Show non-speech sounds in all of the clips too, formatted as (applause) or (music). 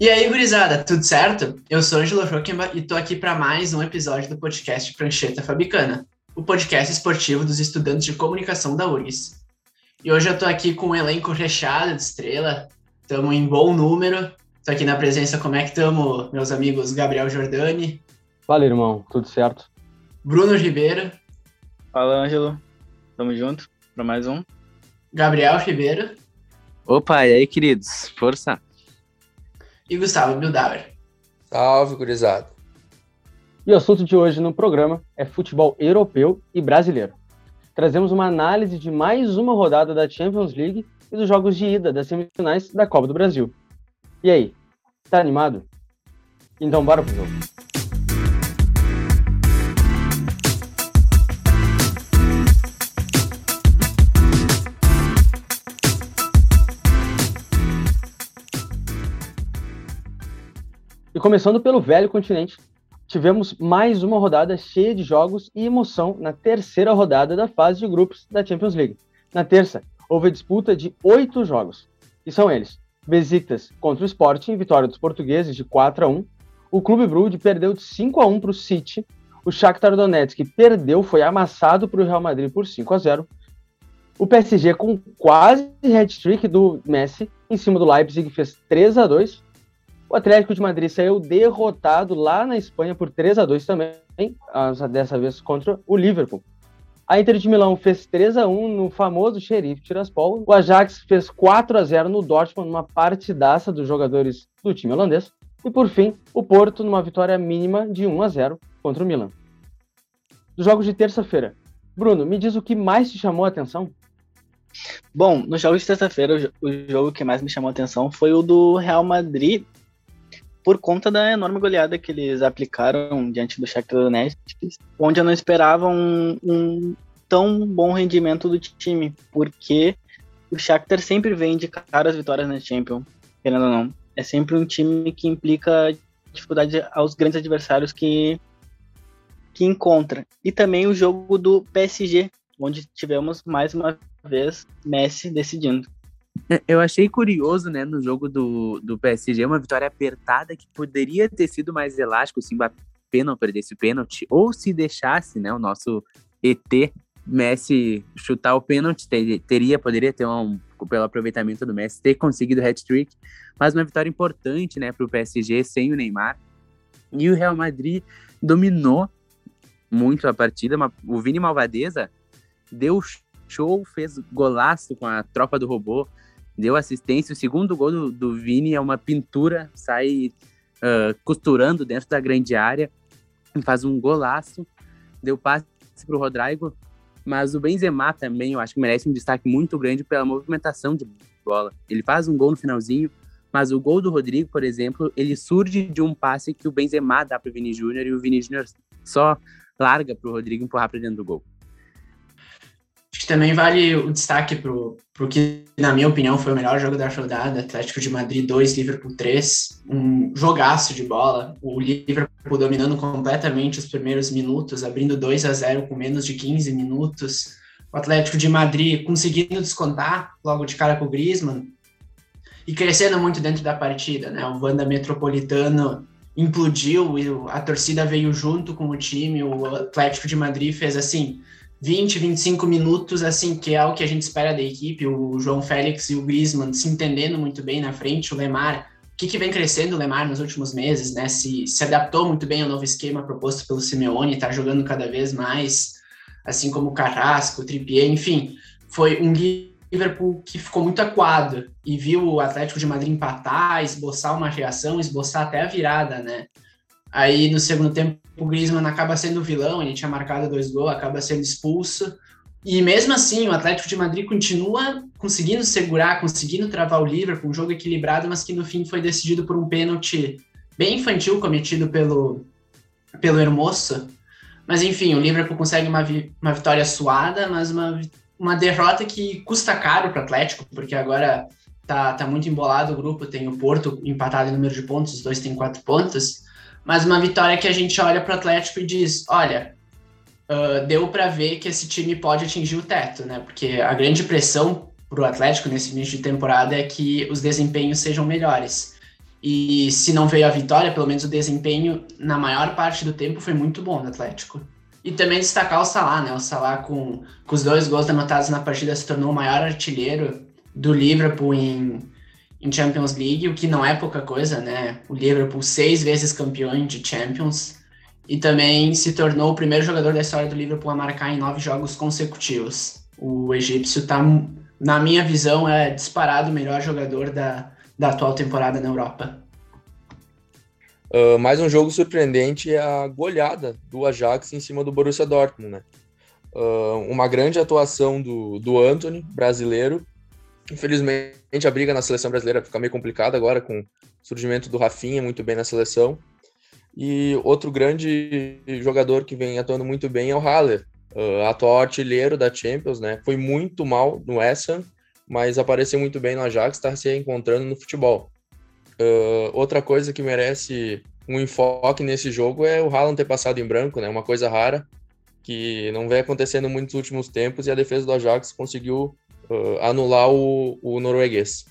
E aí, gurizada, tudo certo? Eu sou Angelo Jochemba e tô aqui para mais um episódio do podcast Prancheta Fabicana, o podcast esportivo dos estudantes de comunicação da URGS. E hoje eu tô aqui com um elenco recheado de estrela, estamos em bom número. Tô aqui na presença, como é que estamos, meus amigos Gabriel Jordani? Fala, irmão, tudo certo? Bruno Ribeiro. Fala, Ângelo. Tamo junto para mais um. Gabriel Ribeiro. Opa, e aí, queridos? Força! E Gustavo Bildauer. Salve, gurizada. E o assunto de hoje no programa é futebol europeu e brasileiro. Trazemos uma análise de mais uma rodada da Champions League e dos jogos de ida das semifinais da Copa do Brasil. E aí, tá animado? Então bora pro jogo. E começando pelo velho continente, tivemos mais uma rodada cheia de jogos e emoção na terceira rodada da fase de grupos da Champions League. Na terça, houve a disputa de oito jogos, e são eles: Besiktas contra o Sporting, vitória dos portugueses de 4 a 1. O Clube Brugge perdeu de 5 a 1 para o City. O Shakhtar Donetsk perdeu, foi amassado para o Real Madrid por 5 a 0. O PSG com quase hat-trick do Messi em cima do Leipzig fez 3 a 2 o Atlético de Madrid saiu derrotado lá na Espanha por 3 a 2 também, dessa vez contra o Liverpool. A Inter de Milão fez 3 a 1 no famoso xerife Tiraspol. O Ajax fez 4 a 0 no Dortmund, numa partidaça dos jogadores do time holandês. E por fim, o Porto numa vitória mínima de 1 a 0 contra o Milan. Dos jogos de terça-feira. Bruno, me diz o que mais te chamou a atenção? Bom, nos jogos de terça-feira, o jogo que mais me chamou a atenção foi o do Real Madrid por conta da enorme goleada que eles aplicaram diante do Shakhtar Donetsk, onde eu não esperava um, um tão bom rendimento do time, porque o Shakhtar sempre vem de cara as vitórias na Champions, querendo ou não. É sempre um time que implica dificuldade aos grandes adversários que, que encontra. E também o jogo do PSG, onde tivemos mais uma vez Messi decidindo. (laughs) Eu achei curioso, né, no jogo do, do PSG, uma vitória apertada que poderia ter sido mais elástico se o Mbappé não perdesse o pênalti, ou se deixasse, né, o nosso ET Messi chutar o pênalti, teria, poderia ter um, pelo aproveitamento do Messi, ter conseguido o hat-trick, mas uma vitória importante, né, para o PSG sem o Neymar. E o Real Madrid dominou muito a partida, o Vini Malvadeza deu show, fez golaço com a tropa do robô, deu assistência. O segundo gol do, do Vini é uma pintura, sai uh, costurando dentro da grande área, faz um golaço, deu passe para o Rodrigo, mas o Benzema também eu acho que merece um destaque muito grande pela movimentação de bola. Ele faz um gol no finalzinho, mas o gol do Rodrigo, por exemplo, ele surge de um passe que o Benzema dá para o Vini Júnior e o Vini Júnior só larga para o Rodrigo empurrar para dentro do gol. Também vale o destaque para o que, na minha opinião, foi o melhor jogo da rodada: Atlético de Madrid 2, Liverpool 3. Um jogaço de bola. O Liverpool dominando completamente os primeiros minutos, abrindo 2 a 0 com menos de 15 minutos. O Atlético de Madrid conseguindo descontar logo de cara com o Griezmann e crescendo muito dentro da partida. Né? O Wanda Metropolitano implodiu e a torcida veio junto com o time. O Atlético de Madrid fez assim 20, 25 minutos, assim, que é o que a gente espera da equipe, o João Félix e o Griezmann se entendendo muito bem na frente, o Lemar, o que, que vem crescendo o Lemar nos últimos meses, né, se, se adaptou muito bem ao novo esquema proposto pelo Simeone, está jogando cada vez mais, assim como o Carrasco, o Trippier, enfim, foi um Liverpool que ficou muito acuado e viu o Atlético de Madrid empatar, esboçar uma reação, esboçar até a virada, né, Aí no segundo tempo o Griezmann acaba sendo vilão, ele tinha marcado dois gols, acaba sendo expulso. E mesmo assim, o Atlético de Madrid continua conseguindo segurar, conseguindo travar o Liverpool, um jogo equilibrado, mas que no fim foi decidido por um pênalti bem infantil cometido pelo, pelo Hermoso. Mas enfim, o Liverpool consegue uma, vi uma vitória suada, mas uma, uma derrota que custa caro para o Atlético, porque agora tá, tá muito embolado o grupo, tem o Porto empatado em número de pontos, os dois têm quatro pontos mas uma vitória que a gente olha para o Atlético e diz: olha, uh, deu para ver que esse time pode atingir o teto, né? Porque a grande pressão para o Atlético nesse início de temporada é que os desempenhos sejam melhores. E se não veio a vitória, pelo menos o desempenho na maior parte do tempo foi muito bom do Atlético. E também destacar o Salah, né? O Salah com, com os dois gols anotados na partida se tornou o maior artilheiro do Liverpool em, em Champions League, o que não é pouca coisa, né? O Liverpool seis vezes campeão de Champions e também se tornou o primeiro jogador da história do Liverpool a marcar em nove jogos consecutivos. O egípcio está, na minha visão, é disparado o melhor jogador da, da atual temporada na Europa. Uh, mais um jogo surpreendente é a goleada do Ajax em cima do Borussia Dortmund, né? Uh, uma grande atuação do, do Anthony, brasileiro. Infelizmente, a briga na seleção brasileira fica meio complicada agora com o surgimento do Rafinha muito bem na seleção. E outro grande jogador que vem atuando muito bem é o Haller, uh, atual artilheiro da Champions, né? Foi muito mal no Ham, mas apareceu muito bem no Ajax, está se encontrando no futebol. Uh, outra coisa que merece um enfoque nesse jogo é o Haaland ter passado em branco, né? Uma coisa rara que não vem acontecendo muito nos últimos tempos e a defesa do Ajax conseguiu uh, anular o, o, norueguês.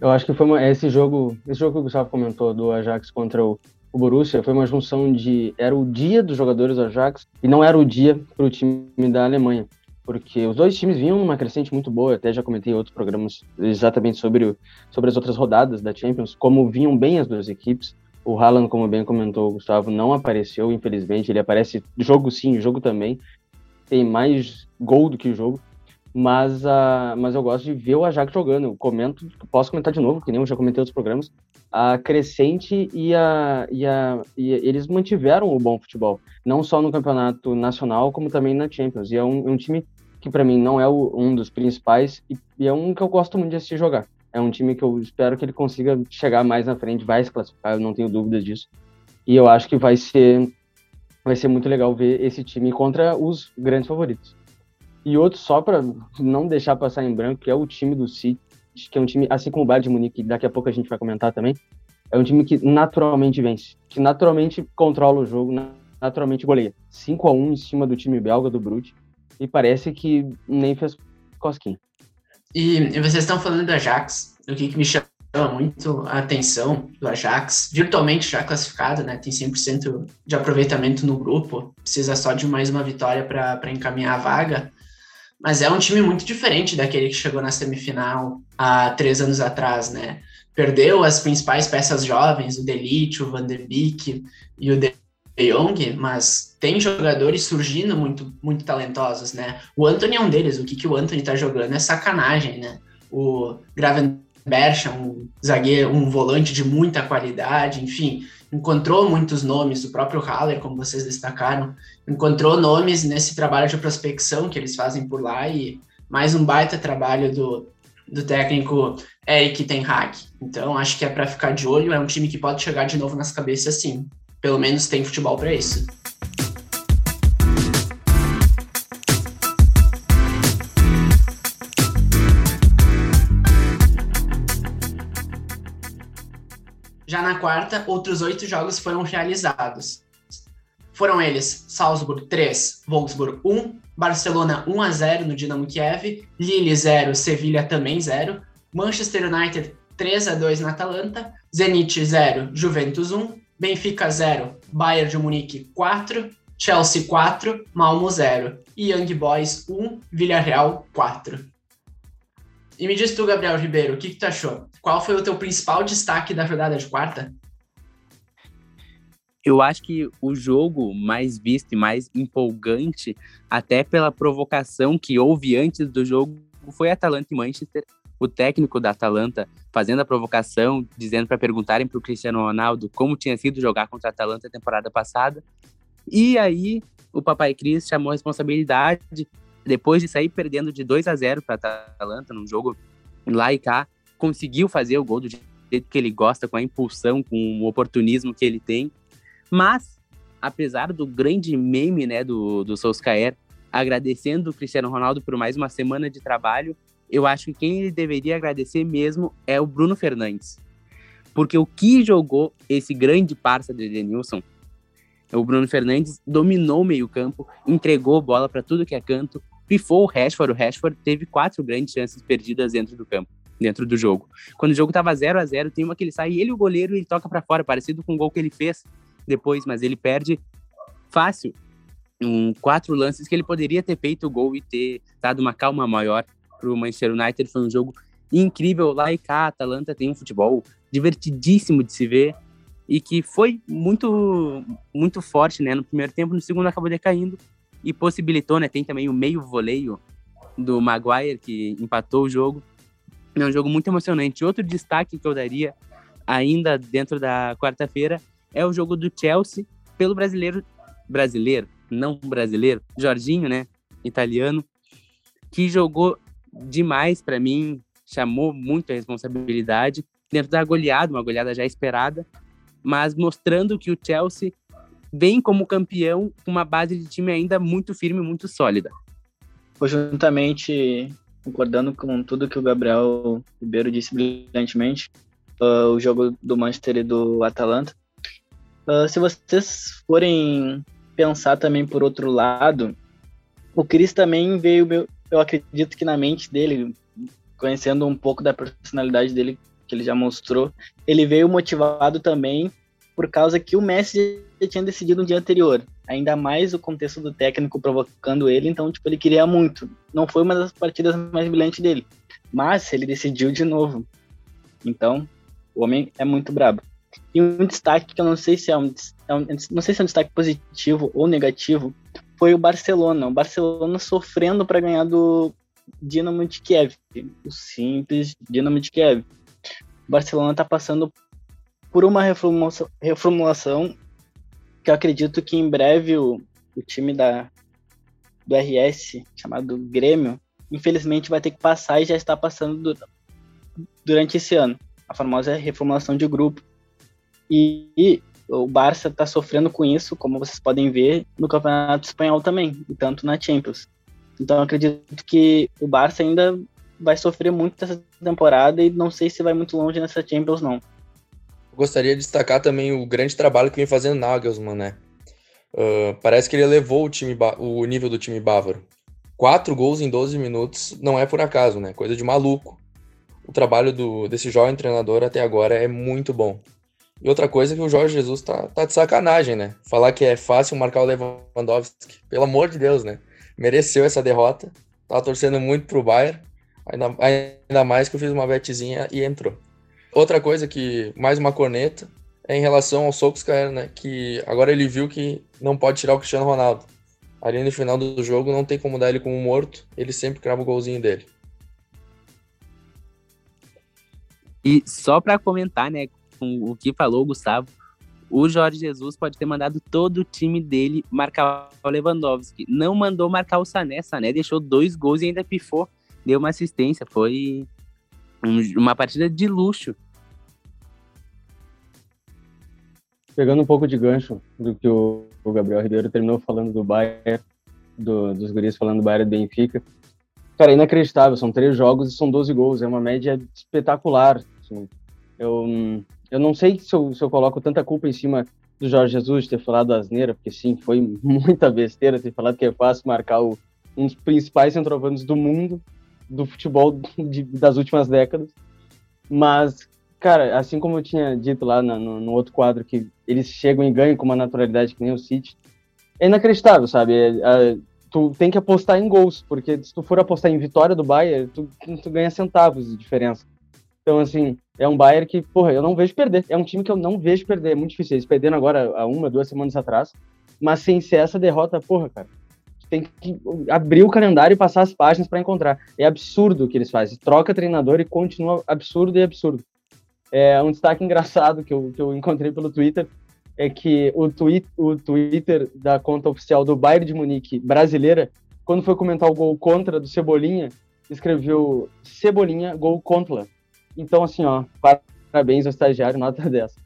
Eu acho que foi uma, esse jogo, esse jogo que o Gustavo comentou do Ajax contra o, o Borussia foi uma junção de era o dia dos jogadores do Ajax e não era o dia para o time da Alemanha, porque os dois times vinham numa crescente muito boa. Até já comentei em outros programas exatamente sobre, o, sobre as outras rodadas da Champions, como vinham bem as duas equipes. O Haaland, como bem comentou o Gustavo, não apareceu, infelizmente. Ele aparece jogo sim, jogo também. Tem mais gol do que jogo. Mas, uh, mas eu gosto de ver o Ajax jogando. Eu comento, posso comentar de novo, que nem eu já comentei outros programas a crescente e, a, e, a, e eles mantiveram o bom futebol, não só no campeonato nacional, como também na Champions. E é um, um time que, para mim, não é o, um dos principais e, e, é um que eu gosto muito de assistir jogar. É um time que eu espero que ele consiga chegar mais na frente, vai se classificar, eu não tenho dúvidas disso. E eu acho que vai ser, vai ser muito legal ver esse time contra os grandes favoritos. E outro, só para não deixar passar em branco, que é o time do City, que é um time, assim como o Bayern de Munique, daqui a pouco a gente vai comentar também, é um time que naturalmente vence, que naturalmente controla o jogo, naturalmente goleia. 5 a 1 em cima do time belga, do Brute, e parece que nem fez cosquinha. E, e vocês estão falando do Ajax, o que, que me chama muito a atenção do Ajax, virtualmente já classificado, né? Tem 100% de aproveitamento no grupo, precisa só de mais uma vitória para encaminhar a vaga. Mas é um time muito diferente daquele que chegou na semifinal há três anos atrás, né? Perdeu as principais peças jovens, o Delite, o Van der Beek e o De Jong, mas tem jogadores surgindo muito, muito talentosos, né? O Anthony é um deles. O que, que o Anthony tá jogando é sacanagem, né? O Gravenberch é um zagueiro, um volante de muita qualidade, enfim encontrou muitos nomes, o próprio Haller, como vocês destacaram, encontrou nomes nesse trabalho de prospecção que eles fazem por lá e mais um baita trabalho do, do técnico Eric Ten Hag. Então, acho que é para ficar de olho, é um time que pode chegar de novo nas cabeças sim. Pelo menos tem futebol para isso. Já na quarta, outros oito jogos foram realizados. Foram eles Salzburg 3, Wolfsburg 1, Barcelona 1 a 0 no Dinamo Kiev, Lille 0, Sevilha também 0, Manchester United 3 a 2 na Atalanta, Zenit 0, Juventus 1, Benfica 0, Bayern de Munique 4, Chelsea 4, Malmo 0 e Young Boys 1, Villarreal 4. E me diz tu, Gabriel Ribeiro, o que, que tu achou? Qual foi o teu principal destaque da rodada de quarta? Eu acho que o jogo mais visto e mais empolgante, até pela provocação que houve antes do jogo, foi Atalanta e Manchester. O técnico da Atalanta fazendo a provocação, dizendo para perguntarem para o Cristiano Ronaldo como tinha sido jogar contra a Atalanta a temporada passada. E aí o Papai Cris chamou a responsabilidade depois de sair perdendo de 2 a 0 para Atalanta num jogo lá e cá, conseguiu fazer o gol do jeito que ele gosta, com a impulsão, com o oportunismo que ele tem. Mas, apesar do grande meme né, do, do Solskjaer, agradecendo o Cristiano Ronaldo por mais uma semana de trabalho, eu acho que quem ele deveria agradecer mesmo é o Bruno Fernandes. Porque o que jogou esse grande parça de Edenilson, o Bruno Fernandes dominou o meio-campo, entregou bola para tudo que é canto, pifou o Rashford. O Rashford teve quatro grandes chances perdidas dentro do campo. dentro do jogo. Quando o jogo tava 0 a 0 tem uma que ele sai, ele o goleiro, ele toca para fora, parecido com o gol que ele fez depois, mas ele perde fácil um, quatro lances que ele poderia ter feito o gol e ter dado uma calma maior para o Manchester United. Foi um jogo incrível lá e cá. A Atalanta tem um futebol divertidíssimo de se ver e que foi muito muito forte, né, no primeiro tempo, no segundo acabou decaindo e possibilitou, né, tem também o meio voleio do Maguire que empatou o jogo. É um jogo muito emocionante. Outro destaque que eu daria ainda dentro da quarta-feira é o jogo do Chelsea pelo brasileiro brasileiro, não brasileiro, Jorginho, né, italiano, que jogou demais para mim, chamou muito a responsabilidade dentro da goleada, uma goleada já esperada, mas mostrando que o Chelsea vem como campeão com uma base de time ainda muito firme, muito sólida. Juntamente, concordando com tudo que o Gabriel Ribeiro disse brilhantemente, uh, o jogo do Manchester e do Atalanta. Uh, se vocês forem pensar também por outro lado, o Chris também veio, eu acredito que na mente dele, conhecendo um pouco da personalidade dele que ele já mostrou, ele veio motivado também por causa que o Messi já tinha decidido no dia anterior. Ainda mais o contexto do técnico provocando ele, então tipo ele queria muito. Não foi uma das partidas mais brilhantes dele, mas ele decidiu de novo. Então, o homem é muito brabo. E um destaque que eu não sei se é um, é um, não sei se é um destaque positivo ou negativo, foi o Barcelona. O Barcelona sofrendo para ganhar do Dinamo de Kiev, o simples Dinamo de Kiev. O Barcelona está passando por uma reformulação, reformulação, que eu acredito que em breve o, o time da, do RS, chamado Grêmio, infelizmente vai ter que passar e já está passando do, durante esse ano. A famosa reformulação de grupo e, e o Barça está sofrendo com isso, como vocês podem ver, no Campeonato Espanhol também, e tanto na Champions. Então acredito que o Barça ainda vai sofrer muito essa temporada e não sei se vai muito longe nessa Champions, não. Gostaria de destacar também o grande trabalho que vem fazendo Nagelsmann, né? Uh, parece que ele elevou o, time, o nível do time bávaro. Quatro gols em 12 minutos não é por acaso, né? Coisa de maluco. O trabalho do, desse jovem treinador até agora é muito bom. E outra coisa é que o Jorge Jesus tá, tá de sacanagem, né? Falar que é fácil marcar o Lewandowski, pelo amor de Deus, né? Mereceu essa derrota. Tava torcendo muito pro Bayern. Ainda, ainda mais que eu fiz uma betezinha e entrou. Outra coisa que, mais uma corneta, é em relação ao Solskjaer, né? Que agora ele viu que não pode tirar o Cristiano Ronaldo. Ali no final do jogo não tem como dar ele como morto, ele sempre crava o golzinho dele. E só para comentar, né, com o que falou o Gustavo, o Jorge Jesus pode ter mandado todo o time dele marcar o Lewandowski. Não mandou marcar o Sané. Sané deixou dois gols e ainda pifou. Deu uma assistência. Foi uma partida de luxo. Pegando um pouco de gancho do que o, Gabriel Ribeiro terminou falando do Bayern, do, dos guris falando do Bayern do Benfica. Cara, inacreditável. São três jogos e são 12 gols. É uma média espetacular. Assim. Eu, eu não sei se eu, se eu coloco tanta culpa em cima do Jorge Jesus ter falado asneira, porque sim, foi muita besteira ter falado que é fácil marcar o, um dos principais centroavantes do mundo, do futebol de, das últimas décadas. Mas, cara, assim como eu tinha dito lá no, no, outro quadro, que eles chegam e ganham com uma naturalidade que nem o City, é inacreditável, sabe? É, é, tu tem que apostar em gols, porque se tu for apostar em vitória do Bayern, tu, tu ganha centavos de diferença. Então, assim, é um Bayern que, porra, eu não vejo perder. É um time que eu não vejo perder. É muito difícil. Eles perderam agora há uma, duas semanas atrás. Mas sem ser essa derrota, porra, cara. Tem que abrir o calendário e passar as páginas para encontrar. É absurdo o que eles fazem. Troca treinador e continua absurdo e absurdo. É um destaque engraçado que eu, que eu encontrei pelo Twitter é que o, tweet, o Twitter da conta oficial do Bayern de Munique brasileira, quando foi comentar o gol contra do Cebolinha, escreveu Cebolinha, gol contra. Então, assim, ó, parabéns ao estagiário, nota (laughs) dessa.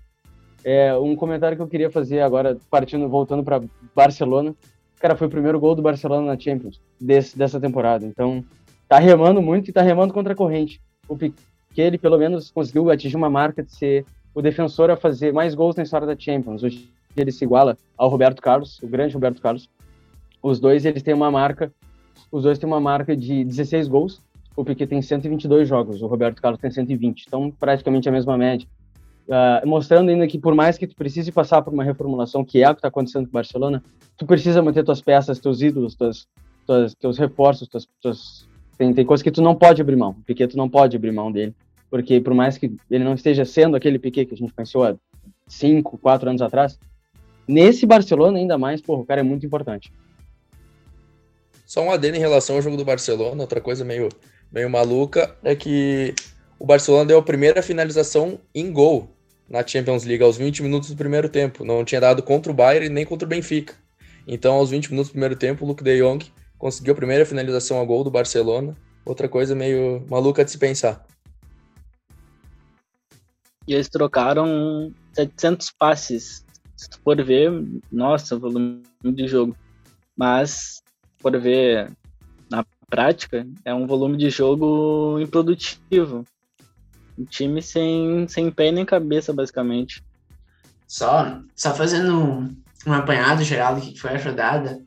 É, um comentário que eu queria fazer agora, partindo, voltando para Barcelona. Cara, foi o primeiro gol do Barcelona na Champions desse, dessa temporada. Então, tá remando muito e tá remando contra a corrente. O Piquet, ele pelo menos conseguiu atingir uma marca de ser o defensor a fazer mais gols na história da Champions. Hoje ele se iguala ao Roberto Carlos, o grande Roberto Carlos. Os dois, eles têm uma marca, os dois têm uma marca de 16 gols o Piquet tem 122 jogos, o Roberto Carlos tem 120, então praticamente a mesma média. Uh, mostrando ainda que por mais que tu precise passar por uma reformulação, que é o que está acontecendo com o Barcelona, tu precisa manter tuas peças, teus ídolos, tuas, tuas, teus reforços, tuas, tuas... Tem, tem coisas que tu não pode abrir mão. O Piquet tu não pode abrir mão dele, porque por mais que ele não esteja sendo aquele Piquet que a gente pensou há 5, 4 anos atrás, nesse Barcelona ainda mais, porra, o cara é muito importante. Só um adendo em relação ao jogo do Barcelona, outra coisa meio, meio maluca é que o Barcelona deu a primeira finalização em gol na Champions League aos 20 minutos do primeiro tempo. Não tinha dado contra o Bayern nem contra o Benfica. Então, aos 20 minutos do primeiro tempo, o Luke de Jong conseguiu a primeira finalização a gol do Barcelona. Outra coisa meio maluca de se pensar. E eles trocaram 700 passes. Se tu for ver, nossa, volume de jogo. Mas, por ver na prática, é um volume de jogo improdutivo. Um time sem, sem pé nem cabeça, basicamente. Só, só fazendo um, um apanhado geral do que foi a rodada,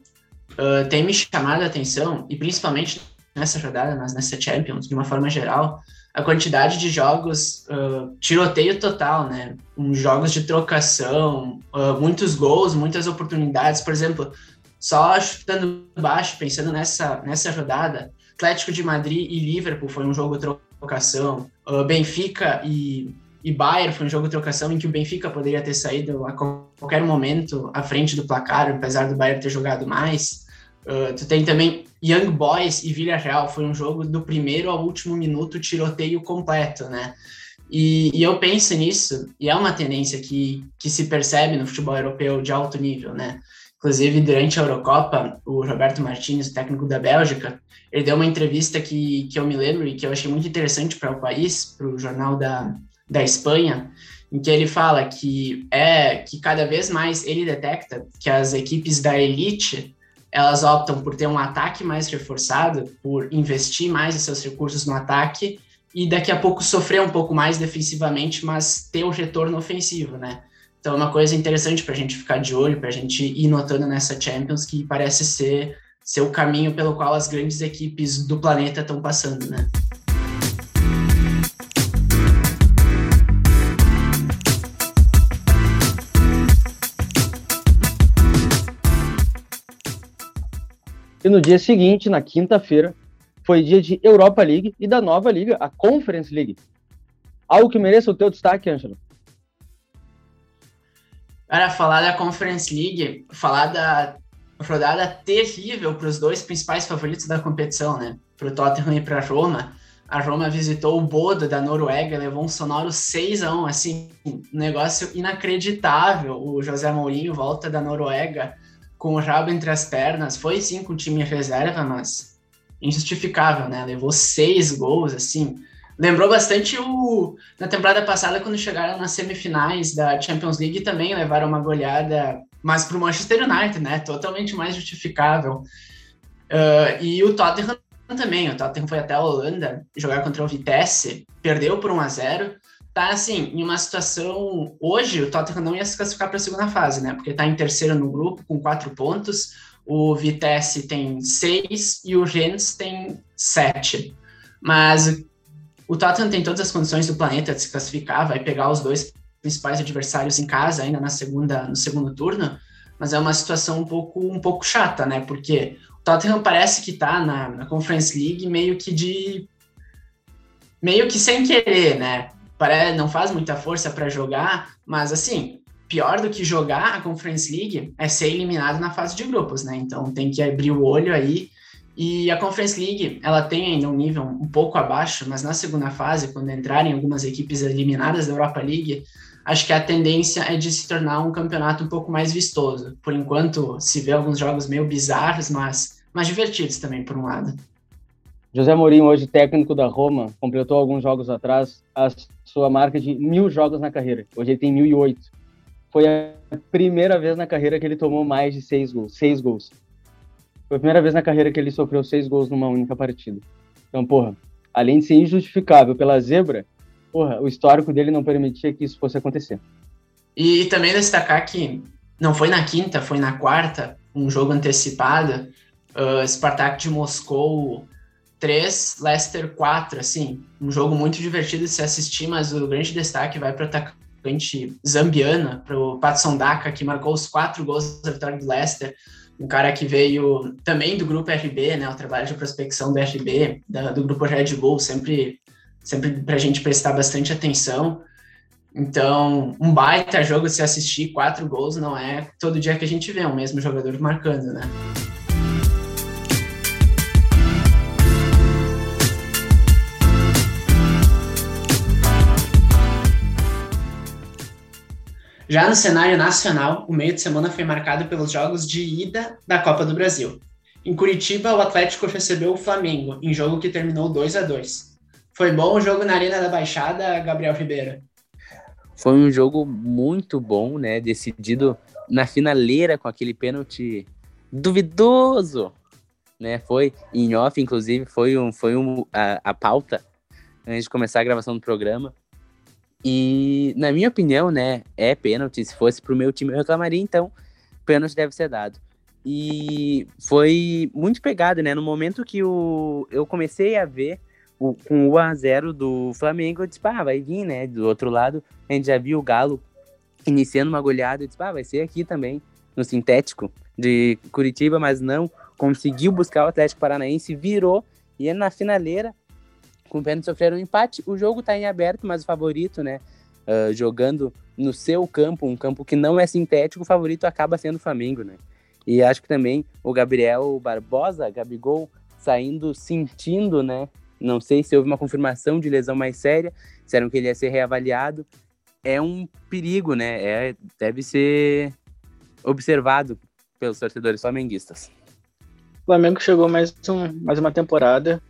uh, tem me chamado a atenção, e principalmente nessa rodada, mas nessa Champions, de uma forma geral, a quantidade de jogos, uh, tiroteio total, né? Um, jogos de trocação, uh, muitos gols, muitas oportunidades. Por exemplo, só chutando baixo, pensando nessa, nessa rodada, Atlético de Madrid e Liverpool foi um jogo trocação. Uh, Benfica e, e Bayern foi um jogo trocação em que o Benfica poderia ter saído a qualquer momento à frente do placar, apesar do Bayern ter jogado mais. Uh, tu tem também Young Boys e Villarreal, foi um jogo do primeiro ao último minuto, tiroteio completo, né? E, e, eu penso nisso, e é uma tendência que, que se percebe no futebol europeu de alto nível, né? Inclusive, durante a Eurocopa, o Roberto Martins, técnico da Bélgica, ele deu uma entrevista que, que eu me lembro e que eu achei muito interessante para o país, para o jornal da, da Espanha, em que ele fala que é que cada vez mais ele detecta que as equipes da elite elas optam por ter um ataque mais reforçado, por investir mais os seus recursos no ataque e daqui a pouco sofrer um pouco mais defensivamente, mas ter o retorno ofensivo, né? Então é uma coisa interessante para a gente ficar de olho, para a gente ir notando nessa Champions, que parece ser, ser o caminho pelo qual as grandes equipes do planeta estão passando, né? E no dia seguinte, na quinta-feira, foi dia de Europa League e da nova liga, a Conference League. Algo que mereça o teu destaque, Ângelo? Cara, falar da Conference League, falar da rodada terrível para os dois principais favoritos da competição, né? Para o Tottenham e para a Roma. A Roma visitou o Bodo da Noruega, levou um sonoro 6 a 1 assim, um negócio inacreditável. O José Mourinho volta da Noruega com o rabo entre as pernas. Foi sim com o time reserva, mas injustificável, né? Levou seis gols, assim. Lembrou bastante o na temporada passada quando chegaram nas semifinais da Champions League também levaram uma goleada, mas para o Manchester United, né? Totalmente mais justificável. Uh, e o Tottenham também. O Tottenham foi até a Holanda jogar contra o Vitesse, perdeu por 1 a 0 Tá assim, em uma situação. Hoje, o Tottenham não ia se classificar para a segunda fase, né? Porque tá em terceiro no grupo, com quatro pontos. O Vitesse tem seis e o Rennes tem sete. Mas o Tottenham tem todas as condições do planeta de se classificar, vai pegar os dois principais adversários em casa ainda na segunda, no segundo turno, mas é uma situação um pouco, um pouco chata, né? Porque o Tottenham parece que tá na, na Conference League meio que de meio que sem querer, né? Parece, não faz muita força para jogar, mas assim, pior do que jogar a Conference League é ser eliminado na fase de grupos, né? Então tem que abrir o olho aí e a Conference League, ela tem ainda um nível um pouco abaixo, mas na segunda fase, quando entrarem algumas equipes eliminadas da Europa League, acho que a tendência é de se tornar um campeonato um pouco mais vistoso. Por enquanto, se vê alguns jogos meio bizarros, mas, mas divertidos também, por um lado. José Mourinho, hoje técnico da Roma, completou alguns jogos atrás a sua marca de mil jogos na carreira. Hoje ele tem mil e oito. Foi a primeira vez na carreira que ele tomou mais de seis gols. Seis gols. Foi a primeira vez na carreira que ele sofreu seis gols numa única partida. Então, porra, além de ser injustificável pela zebra, porra, o histórico dele não permitia que isso fosse acontecer. E, também destacar que não foi na quinta, foi na quarta, um jogo antecipado. Uh, Spartak de Moscou 3, Leicester 4, assim, um jogo muito divertido de se assistir, mas o grande destaque vai para o atacante zambiana, para o Patson Daka, que marcou os quatro gols da vitória do Leicester, um cara que veio também do grupo RB, né, o trabalho de prospecção do RB, da, do grupo Red Bull, sempre, sempre para a gente prestar bastante atenção. Então, um baita jogo de se assistir, quatro gols, não é todo dia que a gente vê o mesmo jogador marcando, né? Já no cenário nacional, o meio de semana foi marcado pelos jogos de ida da Copa do Brasil. Em Curitiba, o Atlético recebeu o Flamengo, em jogo que terminou 2 a 2 Foi bom o jogo na Arena da Baixada, Gabriel Ribeiro? Foi um jogo muito bom, né? Decidido na finaleira com aquele pênalti duvidoso, né? Foi em off, inclusive, foi, um, foi um, a, a pauta antes de começar a gravação do programa. E, na minha opinião, né, é pênalti. Se fosse pro meu time, eu reclamaria, então, pênalti deve ser dado. E foi muito pegado, né? No momento que o, eu comecei a ver o, com o 1x0 do Flamengo, eu disse, pá, vai vir, né? Do outro lado, a gente já viu o Galo iniciando uma goleada, eu disse, pá, vai ser aqui também, no sintético de Curitiba, mas não, conseguiu buscar o Atlético Paranaense, virou, e é na finaleira com o Pênalti sofreram um empate. O jogo está em aberto, mas o favorito, né? Uh, jogando no seu campo, um campo que não é sintético, o favorito acaba sendo o Flamengo, né? E acho que também o Gabriel Barbosa, Gabigol, saindo sentindo, né? Não sei se houve uma confirmação de lesão mais séria, disseram que ele ia ser reavaliado. É um perigo, né? É, deve ser observado pelos torcedores flamenguistas. O Flamengo chegou mais, um, mais uma temporada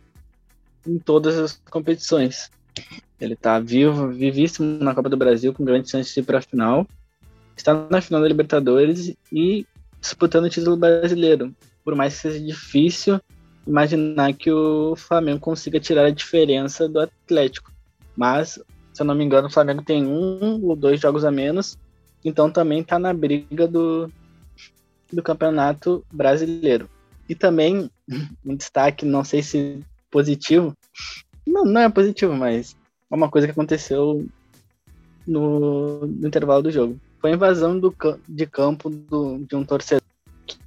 em todas as competições. Ele está vivo, vivíssimo na Copa do Brasil, com grande chance de ir para a final. Está na final da Libertadores e disputando o título brasileiro. Por mais que seja difícil imaginar que o Flamengo consiga tirar a diferença do Atlético. Mas, se eu não me engano, o Flamengo tem um ou dois jogos a menos, então também está na briga do, do Campeonato Brasileiro. E também (laughs) um destaque, não sei se positivo. Não, não é positivo, mas é uma coisa que aconteceu no, no intervalo do jogo. Foi a invasão do, de campo do, de um torcedor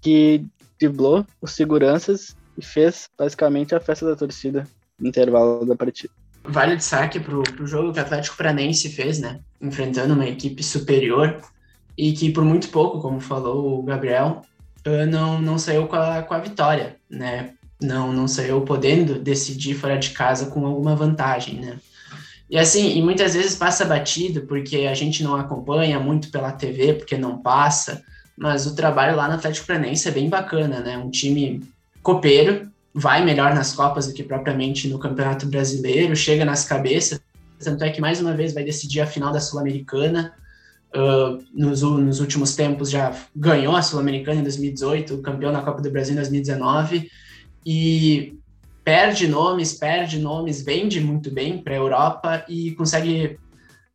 que driblou os seguranças e fez basicamente a festa da torcida no intervalo da partida. Vale o destaque para o jogo que o Atlético Paranense fez, né? Enfrentando uma equipe superior e que por muito pouco, como falou o Gabriel, não, não saiu com a, com a vitória, né? Não não saiu podendo decidir fora de casa com alguma vantagem, né? E assim, e muitas vezes passa batido porque a gente não acompanha muito pela TV, porque não passa, mas o trabalho lá no Atlético Paranaense é bem bacana, né? Um time copeiro, vai melhor nas Copas do que propriamente no Campeonato Brasileiro, chega nas cabeças, tanto é que mais uma vez vai decidir a final da Sul-Americana. Uh, nos, nos últimos tempos já ganhou a Sul-Americana em 2018, campeão na Copa do Brasil em 2019 e perde nomes, perde nomes, vende muito bem para a Europa e consegue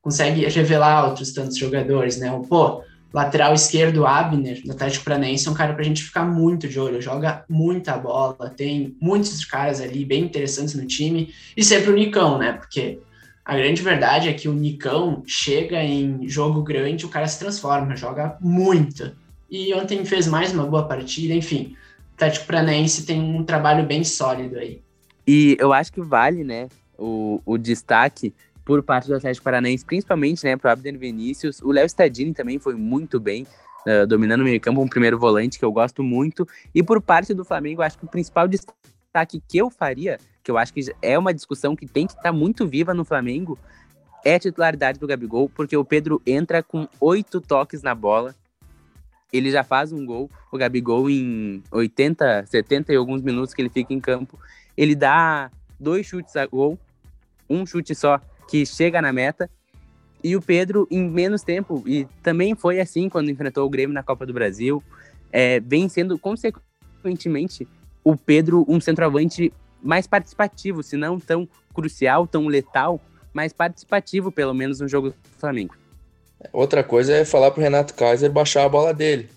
consegue revelar outros tantos jogadores, né? O, pô, lateral esquerdo Abner, do Atlético Paranaense, é um cara para a gente ficar muito de olho, joga muita bola, tem muitos caras ali bem interessantes no time, e sempre o Nicão, né? Porque a grande verdade é que o Nicão chega em jogo grande, o cara se transforma, joga muito. E ontem fez mais uma boa partida, enfim. Atlético Paranaense tem um trabalho bem sólido aí. E eu acho que vale, né, o, o destaque por parte do Atlético Paranaense, principalmente, né, para o Abner Vinícius. O Léo Stadini também foi muito bem, uh, dominando o meio campo, um primeiro volante que eu gosto muito. E por parte do Flamengo, acho que o principal destaque que eu faria, que eu acho que é uma discussão que tem que estar tá muito viva no Flamengo, é a titularidade do Gabigol, porque o Pedro entra com oito toques na bola, ele já faz um gol, o Gabigol em 80, 70 e alguns minutos que ele fica em campo, ele dá dois chutes a gol, um chute só que chega na meta, e o Pedro em menos tempo, e também foi assim quando enfrentou o Grêmio na Copa do Brasil, é, vem sendo consequentemente o Pedro um centroavante mais participativo, se não tão crucial, tão letal, mais participativo pelo menos no jogo do Flamengo. Outra coisa é falar pro Renato Kaiser baixar a bola dele.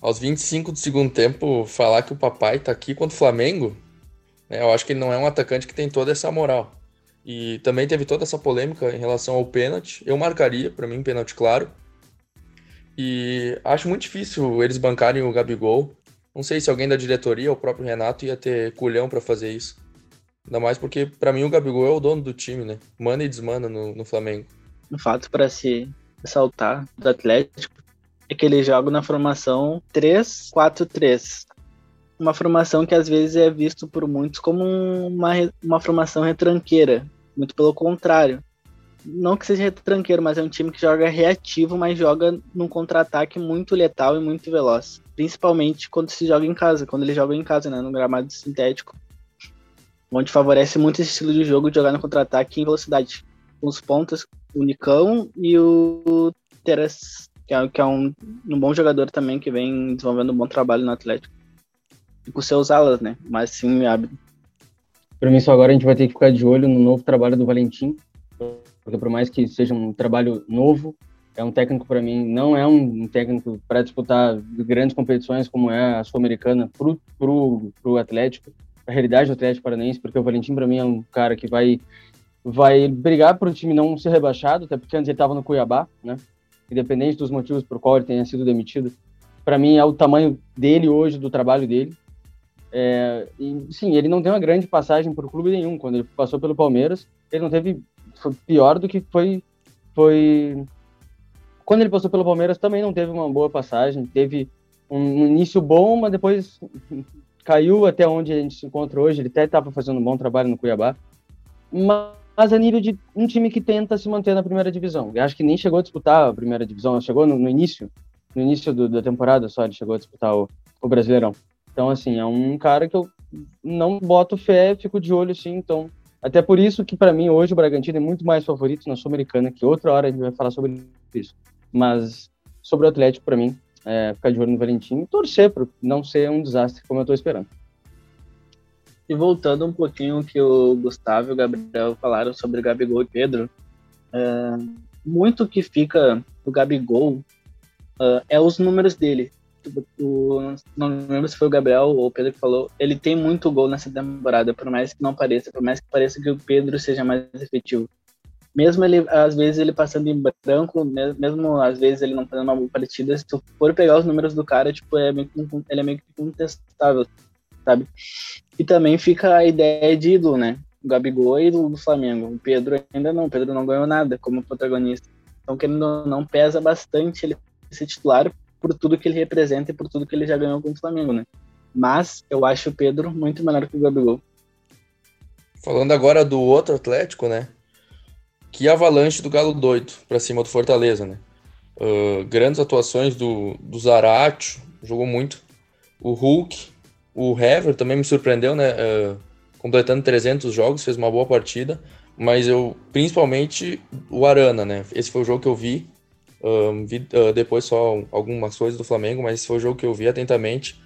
Aos 25 do segundo tempo, falar que o papai tá aqui contra o Flamengo, Eu acho que ele não é um atacante que tem toda essa moral. E também teve toda essa polêmica em relação ao pênalti. Eu marcaria, para mim, pênalti claro. E acho muito difícil eles bancarem o Gabigol. Não sei se alguém da diretoria ou o próprio Renato ia ter culhão para fazer isso. Ainda mais porque, para mim, o Gabigol é o dono do time, né? Manda e desmanda no, no Flamengo. Um fato para se ressaltar do Atlético é que ele joga na formação 3-4-3 uma formação que às vezes é visto por muitos como uma, uma formação retranqueira. Muito pelo contrário. Não que seja retranqueiro, mas é um time que joga reativo, mas joga num contra-ataque muito letal e muito veloz. Principalmente quando se joga em casa, quando ele joga em casa, né, no gramado sintético. Onde favorece muito esse estilo de jogo de jogar no contra-ataque em velocidade. Com os pontas, o Nicão e o Teres, que é, que é um, um bom jogador também, que vem desenvolvendo um bom trabalho no Atlético com seus alas, né? Mas sim abre. Para mim, só agora a gente vai ter que ficar de olho no novo trabalho do Valentim, porque por mais que seja um trabalho novo, é um técnico para mim não é um técnico para disputar grandes competições como é a sul-americana pro, pro, pro Atlético, a realidade do Atlético Paranaense, porque o Valentim para mim é um cara que vai vai brigar para o time não ser rebaixado, até porque antes ele estava no Cuiabá, né? Independente dos motivos por qual ele tenha sido demitido, para mim é o tamanho dele hoje, do trabalho dele. É, e, sim, ele não tem uma grande passagem por clube nenhum. Quando ele passou pelo Palmeiras, ele não teve. Foi pior do que foi. foi quando ele passou pelo Palmeiras, também não teve uma boa passagem. Teve um início bom, mas depois (laughs) caiu até onde a gente se encontra hoje. Ele até estava fazendo um bom trabalho no Cuiabá. Mas a nível de um time que tenta se manter na primeira divisão. Eu acho que nem chegou a disputar a primeira divisão, chegou no, no início, no início do, da temporada só, ele chegou a disputar o, o Brasileirão. Então, assim, é um cara que eu não boto fé, fico de olho, assim, então... Até por isso que, para mim, hoje o Bragantino é muito mais favorito na Sul-Americana, que outra hora a gente vai falar sobre isso. Mas, sobre o Atlético, para mim, é ficar de olho no Valentim e torcer para não ser um desastre como eu estou esperando. E voltando um pouquinho que o Gustavo e o Gabriel falaram sobre o Gabigol e Pedro, é, muito que fica do Gabigol uh, é os números dele o, não lembro se foi o Gabriel ou o Pedro que falou, ele tem muito gol nessa temporada, por mais que não pareça, por mais que pareça que o Pedro seja mais efetivo. Mesmo ele, às vezes, ele passando em branco, mesmo às vezes ele não fazendo uma boa partida, se tu for pegar os números do cara, tipo, é meio, ele é meio que contestável, sabe? E também fica a ideia de ídolo, né? O Gabigol é ídolo do Flamengo. O Pedro ainda não, o Pedro não ganhou nada como protagonista. Então, querendo não, pesa bastante ele ser titular por tudo que ele representa e por tudo que ele já ganhou com o Flamengo, né? Mas eu acho o Pedro muito melhor que o Gabigol. Falando agora do outro Atlético, né? Que avalanche do Galo doido para cima do Fortaleza, né? Uh, grandes atuações do, do Zaratio, jogou muito. O Hulk, o Hever também me surpreendeu, né? Uh, completando 300 jogos, fez uma boa partida. Mas eu, principalmente, o Arana, né? Esse foi o jogo que eu vi um, vi uh, depois só algumas coisas do Flamengo, mas esse foi o jogo que eu vi atentamente.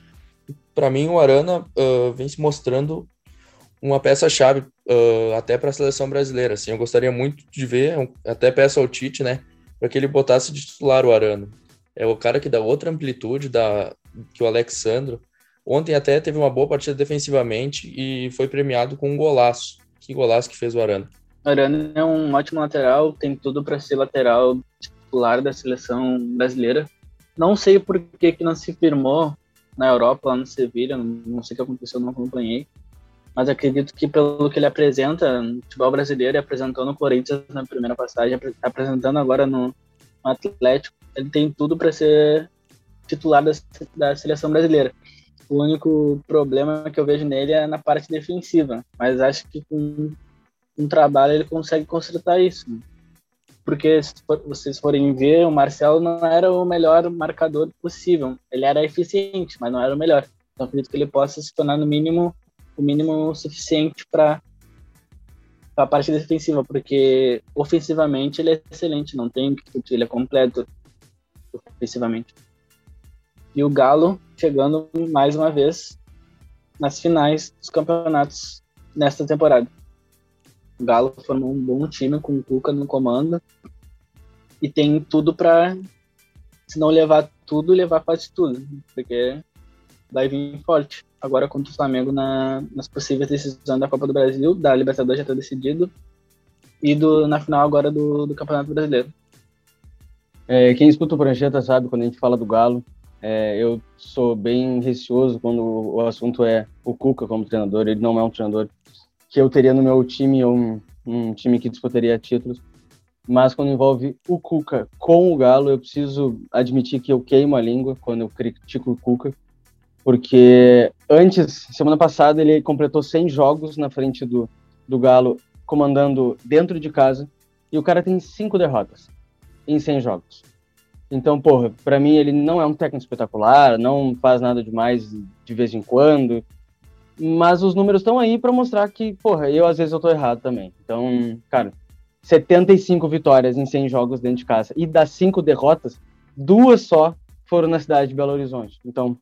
Para mim, o Arana uh, vem se mostrando uma peça-chave uh, até para a seleção brasileira. Assim, eu gostaria muito de ver, até peço ao Tite, né, para que ele botasse de titular o Arana. É o cara que dá outra amplitude da, que o Alexandro. Ontem até teve uma boa partida defensivamente e foi premiado com um golaço. Que golaço que fez o Arana. Arana é um ótimo lateral, tem tudo para ser lateral titular da seleção brasileira. Não sei por que, que não se firmou na Europa, lá no Sevilha, não sei o que aconteceu, não acompanhei. Mas acredito que pelo que ele apresenta no futebol brasileiro e apresentou no Corinthians na primeira passagem, apresentando agora no Atlético, ele tem tudo para ser titular da, da seleção brasileira. O único problema que eu vejo nele é na parte defensiva, mas acho que com um trabalho ele consegue consertar isso. Né? porque se vocês forem ver, o Marcelo não era o melhor marcador possível. Ele era eficiente, mas não era o melhor. Então acredito que ele possa se tornar no mínimo o mínimo suficiente para a parte defensiva, porque ofensivamente ele é excelente, não tem que ele é completo ofensivamente. E o Galo chegando mais uma vez nas finais dos campeonatos nesta temporada. O Galo formou um bom time com o Cuca no comando e tem tudo para, se não levar tudo, levar quase tudo, porque vai vir forte. agora contra o Flamengo na, nas possíveis decisões da Copa do Brasil, da Libertadores já está decidido, e do, na final agora do, do Campeonato Brasileiro. É, quem escuta o Prancheta sabe, quando a gente fala do Galo, é, eu sou bem receoso quando o assunto é o Cuca como treinador. Ele não é um treinador que eu teria no meu time um, um time que disputaria títulos. Mas quando envolve o Cuca com o Galo, eu preciso admitir que eu queimo a língua quando eu critico o Cuca. Porque antes, semana passada, ele completou 100 jogos na frente do, do Galo, comandando dentro de casa. E o cara tem cinco derrotas em 100 jogos. Então, porra, para mim ele não é um técnico espetacular, não faz nada demais de vez em quando, mas os números estão aí para mostrar que, porra, eu às vezes eu tô errado também. Então, cara, 75 vitórias em 100 jogos dentro de casa e das cinco derrotas, duas só foram na cidade de Belo Horizonte. Então,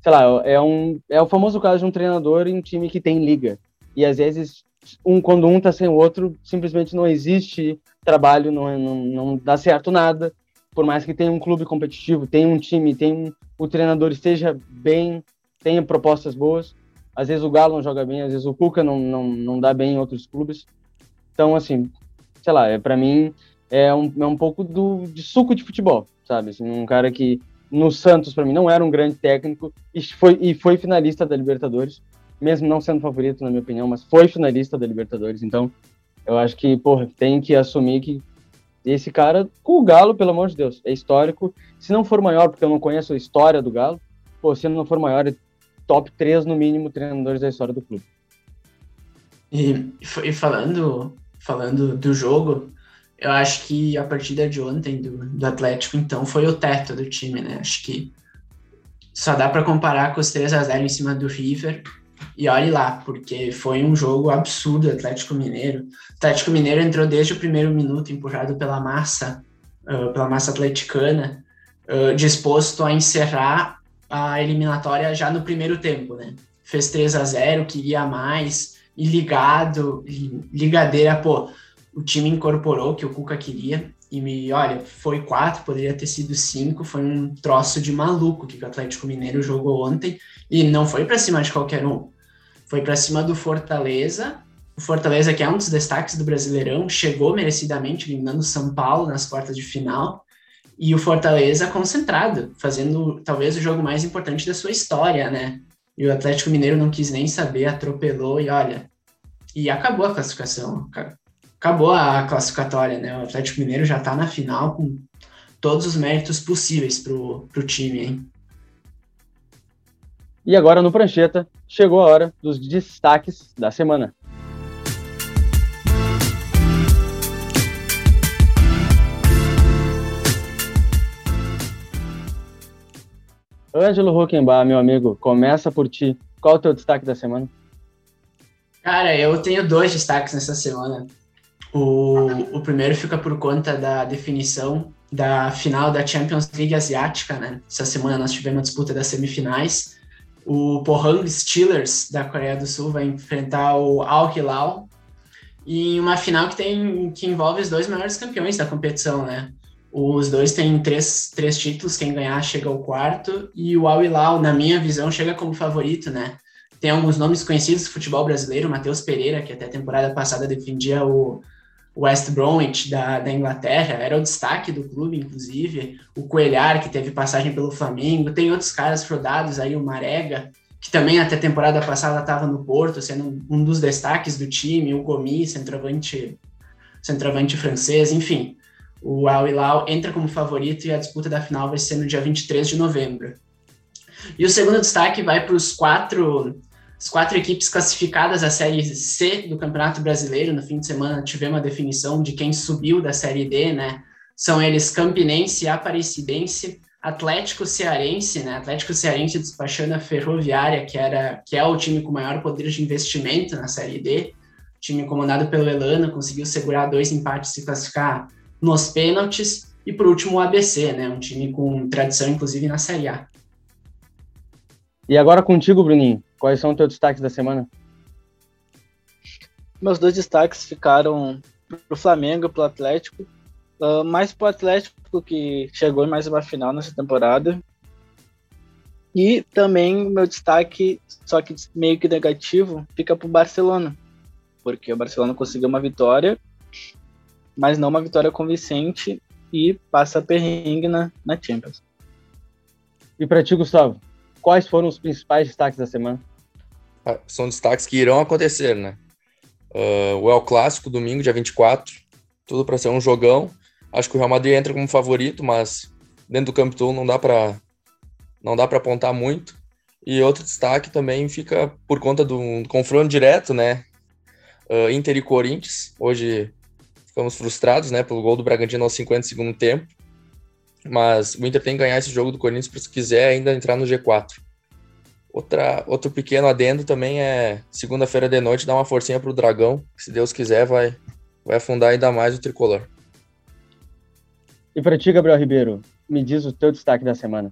sei lá, é um é o famoso caso de um treinador em um time que tem liga. E às vezes um quando um tá sem o outro, simplesmente não existe trabalho, não, não, não dá certo nada por mais que tenha um clube competitivo, tenha um time, tenha um, o treinador esteja bem, tenha propostas boas. Às vezes o Galo não joga bem, às vezes o Cuca não, não, não dá bem em outros clubes. Então, assim, sei lá, é, para mim é um, é um pouco do, de suco de futebol, sabe? Assim, um cara que no Santos, para mim, não era um grande técnico e foi, e foi finalista da Libertadores, mesmo não sendo favorito, na minha opinião, mas foi finalista da Libertadores. Então, eu acho que, porra, tem que assumir que esse cara, com o Galo, pelo amor de Deus, é histórico. Se não for maior, porque eu não conheço a história do Galo, pô, se não for maior, é top 3 no mínimo treinadores da história do clube. E, e falando, falando do jogo, eu acho que a partida de ontem do, do Atlético, então, foi o teto do time, né? Acho que só dá para comparar com os 3 a 0 em cima do River e olhe lá, porque foi um jogo absurdo Atlético Mineiro. Atlético Mineiro entrou desde o primeiro minuto empurrado pela massa, uh, pela massa atleticana, uh, disposto a encerrar a eliminatória já no primeiro tempo, né? Fez 3 a 0 queria mais, e ligado, ligadeira, pô, o time incorporou o que o Cuca queria, e me, olha, foi quatro, poderia ter sido cinco, foi um troço de maluco que o Atlético Mineiro jogou ontem, e não foi para cima de qualquer um. Foi para cima do Fortaleza. O Fortaleza, que é um dos destaques do Brasileirão, chegou merecidamente eliminando São Paulo nas quartas de final. E o Fortaleza concentrado, fazendo talvez o jogo mais importante da sua história, né? E o Atlético Mineiro não quis nem saber, atropelou e olha. E acabou a classificação. Acabou a classificatória, né? O Atlético Mineiro já está na final com todos os méritos possíveis pro, pro time, hein? E agora no Prancheta, chegou a hora dos destaques da semana. Ângelo Huckenbach, meu amigo, começa por ti. Qual é o teu destaque da semana? Cara, eu tenho dois destaques nessa semana. O, o primeiro fica por conta da definição da final da Champions League Asiática, né? Essa semana nós tivemos a disputa das semifinais o Pohang Steelers da Coreia do Sul vai enfrentar o Al Hilal em uma final que tem que envolve os dois maiores campeões da competição, né? Os dois têm três, três títulos, quem ganhar chega ao quarto, e o Al Hilal, na minha visão, chega como favorito, né? Tem alguns nomes conhecidos do futebol brasileiro, Matheus Pereira, que até a temporada passada defendia o, West Bromwich da, da Inglaterra, era o destaque do clube, inclusive. O Coelhar, que teve passagem pelo Flamengo. Tem outros caras rodados aí, o Marega, que também até temporada passada estava no Porto, sendo um dos destaques do time. O Gomi, centroavante, centroavante francês, enfim. O Al Hilal entra como favorito e a disputa da final vai ser no dia 23 de novembro. E o segundo destaque vai para os quatro as quatro equipes classificadas à Série C do Campeonato Brasileiro, no fim de semana tivemos a definição de quem subiu da Série D, né? São eles Campinense, Aparecidense, Atlético Cearense, né? Atlético Cearense despachando a Ferroviária, que, era, que é o time com maior poder de investimento na Série D. O time comandado pelo Elano conseguiu segurar dois empates e classificar nos pênaltis. E por último o ABC, né? Um time com tradição, inclusive, na Série A. E agora contigo, Bruninho. Quais são os teus destaques da semana? Meus dois destaques ficaram pro Flamengo e pro Atlético. Uh, mais pro Atlético, que chegou em mais uma final nessa temporada. E também meu destaque, só que meio que negativo, fica para o Barcelona. Porque o Barcelona conseguiu uma vitória, mas não uma vitória convincente e passa perrengue na, na Champions. E para ti, Gustavo, quais foram os principais destaques da semana? Ah, são destaques que irão acontecer, né? Uh, o El Clássico, domingo, dia 24, tudo para ser um jogão. Acho que o Real Madrid entra como favorito, mas dentro do Camp Nou não dá para não dá para apontar muito. E outro destaque também fica por conta do, do confronto direto, né? Uh, Inter e Corinthians. Hoje ficamos frustrados, né, pelo gol do Bragantino aos 50 segundo tempo. Mas o Inter tem que ganhar esse jogo do Corinthians se quiser ainda entrar no G4. Outra, outro pequeno adendo também é segunda-feira de noite dar uma forcinha pro Dragão, que se Deus quiser vai, vai afundar ainda mais o tricolor. E para ti, Gabriel Ribeiro, me diz o teu destaque da semana.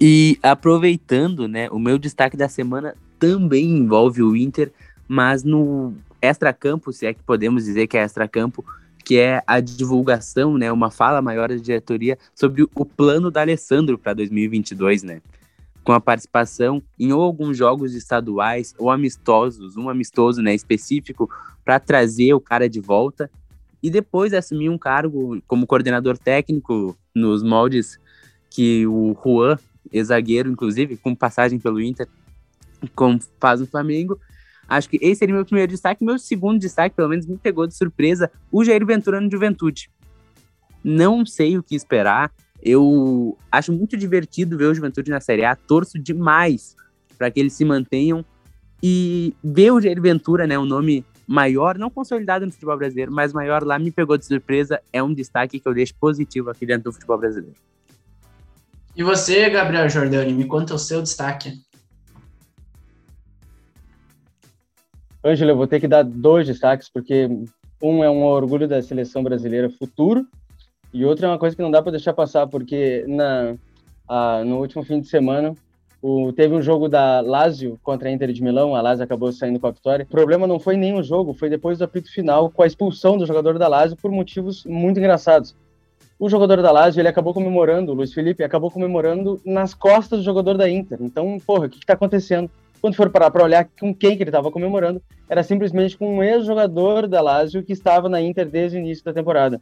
E aproveitando, né, o meu destaque da semana também envolve o Inter, mas no extracampo, se é que podemos dizer que é extracampo, que é a divulgação, né, uma fala maior da diretoria sobre o plano da Alessandro para 2022, né? Com a participação em alguns jogos estaduais ou amistosos, um amistoso, né, específico para trazer o cara de volta e depois assumir um cargo como coordenador técnico nos moldes que o Juan, ex-zagueiro, inclusive, com passagem pelo Inter, como faz no Flamengo, Acho que esse seria meu primeiro destaque. Meu segundo destaque, pelo menos, me pegou de surpresa, o Jair Ventura no Juventude. Não sei o que esperar. Eu acho muito divertido ver o Juventude na Série A. Torço demais para que eles se mantenham. E ver o Jair Ventura, né, um nome maior, não consolidado no futebol brasileiro, mas maior lá, me pegou de surpresa. É um destaque que eu deixo positivo aqui dentro do futebol brasileiro. E você, Gabriel Jordani, me conta o seu destaque. Ângelo, eu vou ter que dar dois destaques, porque um é um orgulho da seleção brasileira futuro, e outro é uma coisa que não dá para deixar passar, porque na, a, no último fim de semana o, teve um jogo da Lazio contra a Inter de Milão, a Lazio acabou saindo com a vitória. O problema não foi o jogo, foi depois do apito final, com a expulsão do jogador da Lazio por motivos muito engraçados. O jogador da Lazio, ele acabou comemorando, o Luiz Felipe acabou comemorando nas costas do jogador da Inter. Então, porra, o que está acontecendo? Quando for parar para olhar com quem que ele estava comemorando, era simplesmente com um ex-jogador da Lazio que estava na Inter desde o início da temporada.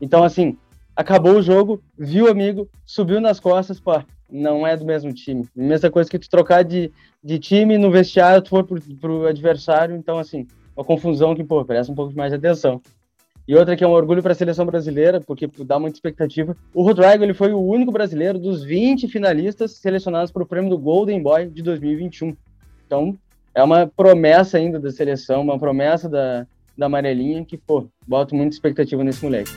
Então, assim, acabou o jogo, viu o amigo, subiu nas costas, pô, não é do mesmo time. Mesma coisa que tu trocar de, de time no vestiário, tu for pro, pro adversário, então, assim, uma confusão que, pô, presta um pouco mais de atenção. E outra que é um orgulho para a seleção brasileira, porque dá muita expectativa. O Rodrigo ele foi o único brasileiro dos 20 finalistas selecionados para o prêmio do Golden Boy de 2021. Então, é uma promessa ainda da seleção, uma promessa da, da amarelinha que, pô, boto muita expectativa nesse moleque.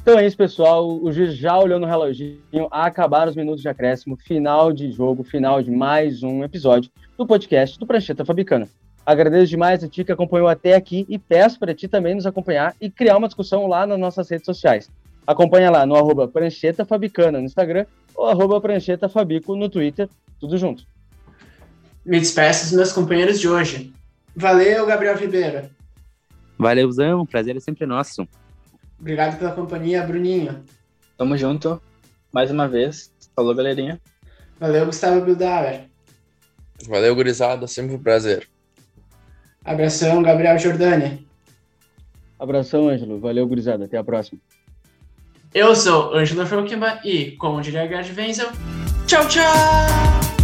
Então é isso, pessoal. O juiz já olhou no reloginho, acabaram os minutos de acréscimo, final de jogo, final de mais um episódio do podcast do Prancheta Fabicana. Agradeço demais a ti que acompanhou até aqui e peço para ti também nos acompanhar e criar uma discussão lá nas nossas redes sociais. Acompanha lá no arroba Prancheta Fabicana no Instagram ou arroba Prancheta Fabico no Twitter, tudo junto. Me despeço dos meus companheiros de hoje. Valeu, Gabriel Ribeiro. Valeuzão, prazer é sempre nosso. Obrigado pela companhia, Bruninho. Tamo junto, mais uma vez. Falou, galerinha. Valeu, Gustavo Bildauer. Valeu, gurizada, sempre um prazer. Abração, Gabriel Jordani. Abração, Ângelo. Valeu, gurizada. Até a próxima. Eu sou Ângelo Felkima e, como diria Gerd Wenzel, tchau, tchau!